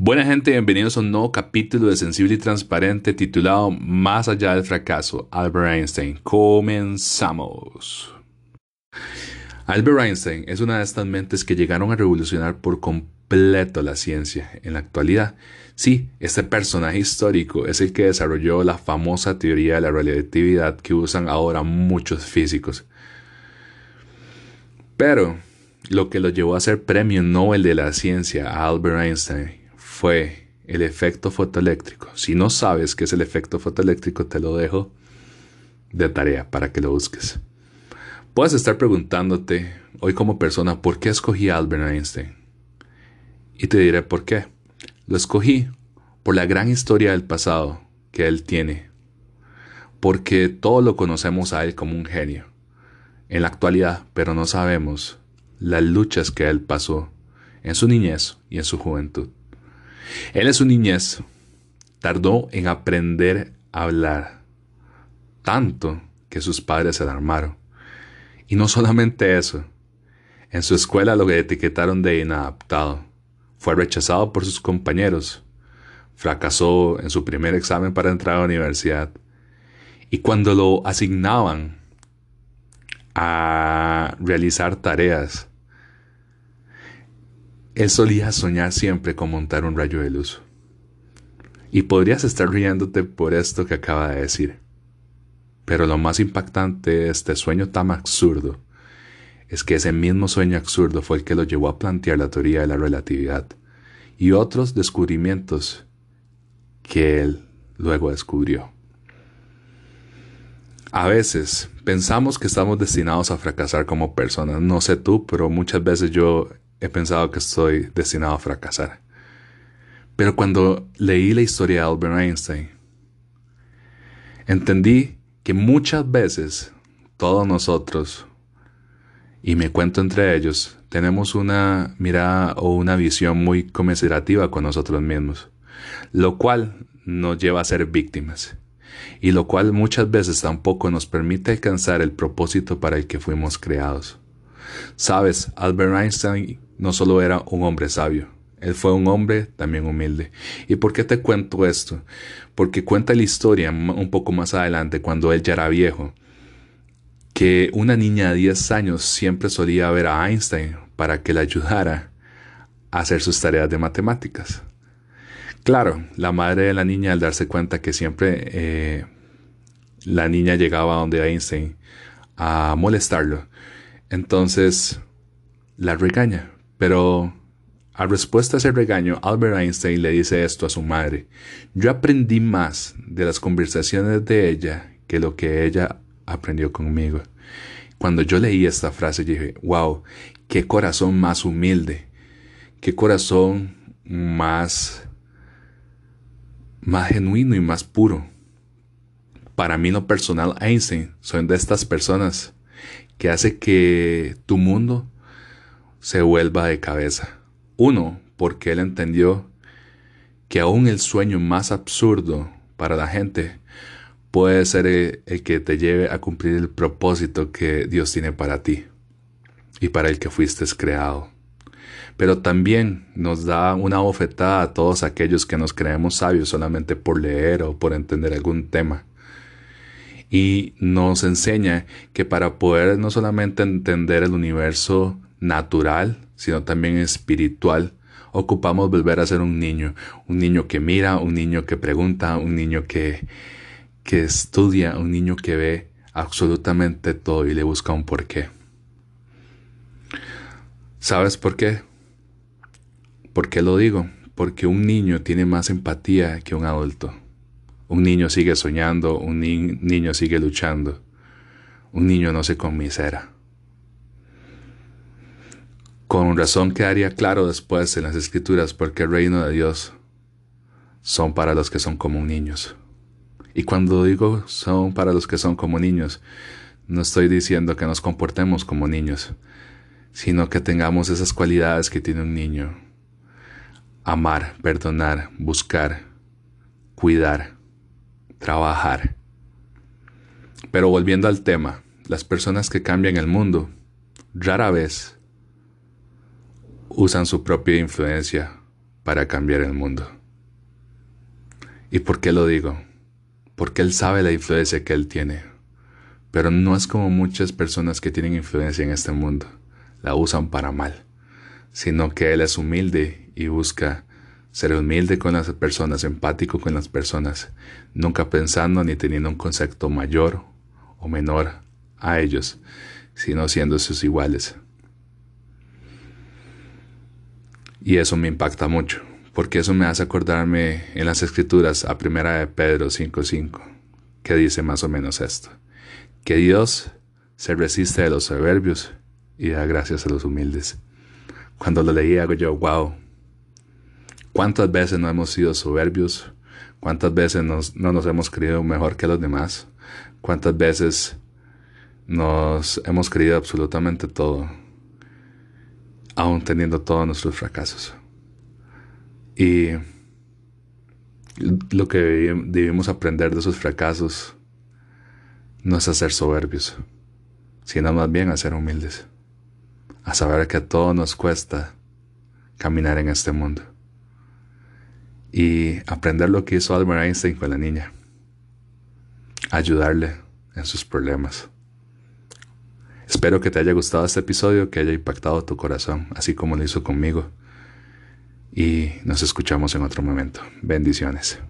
Buena gente, bienvenidos a un nuevo capítulo de Sensible y Transparente titulado Más allá del fracaso, Albert Einstein. Comenzamos. Albert Einstein es una de estas mentes que llegaron a revolucionar por completo la ciencia. En la actualidad, sí, este personaje histórico es el que desarrolló la famosa teoría de la relatividad que usan ahora muchos físicos. Pero lo que lo llevó a ser premio Nobel de la ciencia a Albert Einstein fue el efecto fotoeléctrico. Si no sabes qué es el efecto fotoeléctrico, te lo dejo de tarea para que lo busques. Puedes estar preguntándote hoy como persona por qué escogí a Albert Einstein. Y te diré por qué. Lo escogí por la gran historia del pasado que él tiene. Porque todos lo conocemos a él como un genio. En la actualidad, pero no sabemos las luchas que él pasó en su niñez y en su juventud. Él en su niñez tardó en aprender a hablar, tanto que sus padres se alarmaron. Y no solamente eso, en su escuela lo etiquetaron de inadaptado. Fue rechazado por sus compañeros. Fracasó en su primer examen para entrar a la universidad. Y cuando lo asignaban a realizar tareas, él solía soñar siempre con montar un rayo de luz. Y podrías estar riéndote por esto que acaba de decir. Pero lo más impactante de este sueño tan absurdo es que ese mismo sueño absurdo fue el que lo llevó a plantear la teoría de la relatividad y otros descubrimientos que él luego descubrió. A veces pensamos que estamos destinados a fracasar como personas. No sé tú, pero muchas veces yo he pensado que estoy destinado a fracasar. Pero cuando leí la historia de Albert Einstein, entendí que muchas veces todos nosotros, y me cuento entre ellos, tenemos una mirada o una visión muy conmiserativa con nosotros mismos, lo cual nos lleva a ser víctimas, y lo cual muchas veces tampoco nos permite alcanzar el propósito para el que fuimos creados. Sabes, Albert Einstein no solo era un hombre sabio, él fue un hombre también humilde. ¿Y por qué te cuento esto? Porque cuenta la historia un poco más adelante, cuando él ya era viejo, que una niña de 10 años siempre solía ver a Einstein para que le ayudara a hacer sus tareas de matemáticas. Claro, la madre de la niña al darse cuenta que siempre eh, la niña llegaba a donde Einstein a molestarlo, entonces la regaña pero a respuesta a ese regaño, Albert Einstein le dice esto a su madre. Yo aprendí más de las conversaciones de ella que lo que ella aprendió conmigo. Cuando yo leí esta frase dije, wow, qué corazón más humilde, qué corazón más, más genuino y más puro. Para mí lo personal, Einstein son de estas personas que hace que tu mundo se vuelva de cabeza. Uno, porque él entendió que aún el sueño más absurdo para la gente puede ser el, que te lleve a cumplir el propósito que Dios tiene para ti y para el que fuiste creado. Pero también nos da una bofetada a todos aquellos que nos creemos sabios solamente por leer o por entender algún tema. Y nos enseña que para poder no solamente entender el universo natural, sino también espiritual, ocupamos volver a ser un niño, un niño que mira, un niño que pregunta, un niño que, que estudia, un niño que ve absolutamente todo y le busca un porqué. ¿Sabes por qué? ¿Por qué lo digo? Porque un niño tiene más empatía que un adulto. Un niño sigue soñando, un niño sigue luchando. Un niño no se conmisera. Con razón quedaría claro después en las escrituras porque el reino de Dios son para los que son como niños. Y cuando digo son para los que son como niños, no estoy diciendo que nos comportemos como niños, sino que tengamos esas cualidades que tiene un niño. Amar, perdonar, buscar, cuidar, trabajar. Pero volviendo al tema, las personas que cambian el mundo rara vez usan su propia influencia para cambiar el mundo. ¿Y por qué lo digo? Porque él sabe la influencia que él tiene. Pero no es como muchas personas que tienen influencia en este mundo. La usan para mal. Sino que él es humilde y busca ser humilde con las personas, empático con las personas, nunca pensando ni teniendo un concepto mayor o menor a ellos, sino siendo sus iguales. Y eso me impacta mucho, porque eso me hace acordarme en las escrituras a primera de Pedro 5.5, que dice más o menos esto, que Dios se resiste de los soberbios y da gracias a los humildes. Cuando lo leí hago yo, wow, ¿cuántas veces no hemos sido soberbios? ¿Cuántas veces no nos hemos creído mejor que los demás? ¿Cuántas veces nos hemos creído absolutamente todo, aún teniendo todos nuestros fracasos. Y lo que debemos aprender de esos fracasos no es a ser soberbios, sino más bien a ser humildes, a saber que a todos nos cuesta caminar en este mundo. Y aprender lo que hizo Albert Einstein con la niña, ayudarle en sus problemas Espero que te haya gustado este episodio, que haya impactado tu corazón, así como lo hizo conmigo. Y nos escuchamos en otro momento. Bendiciones.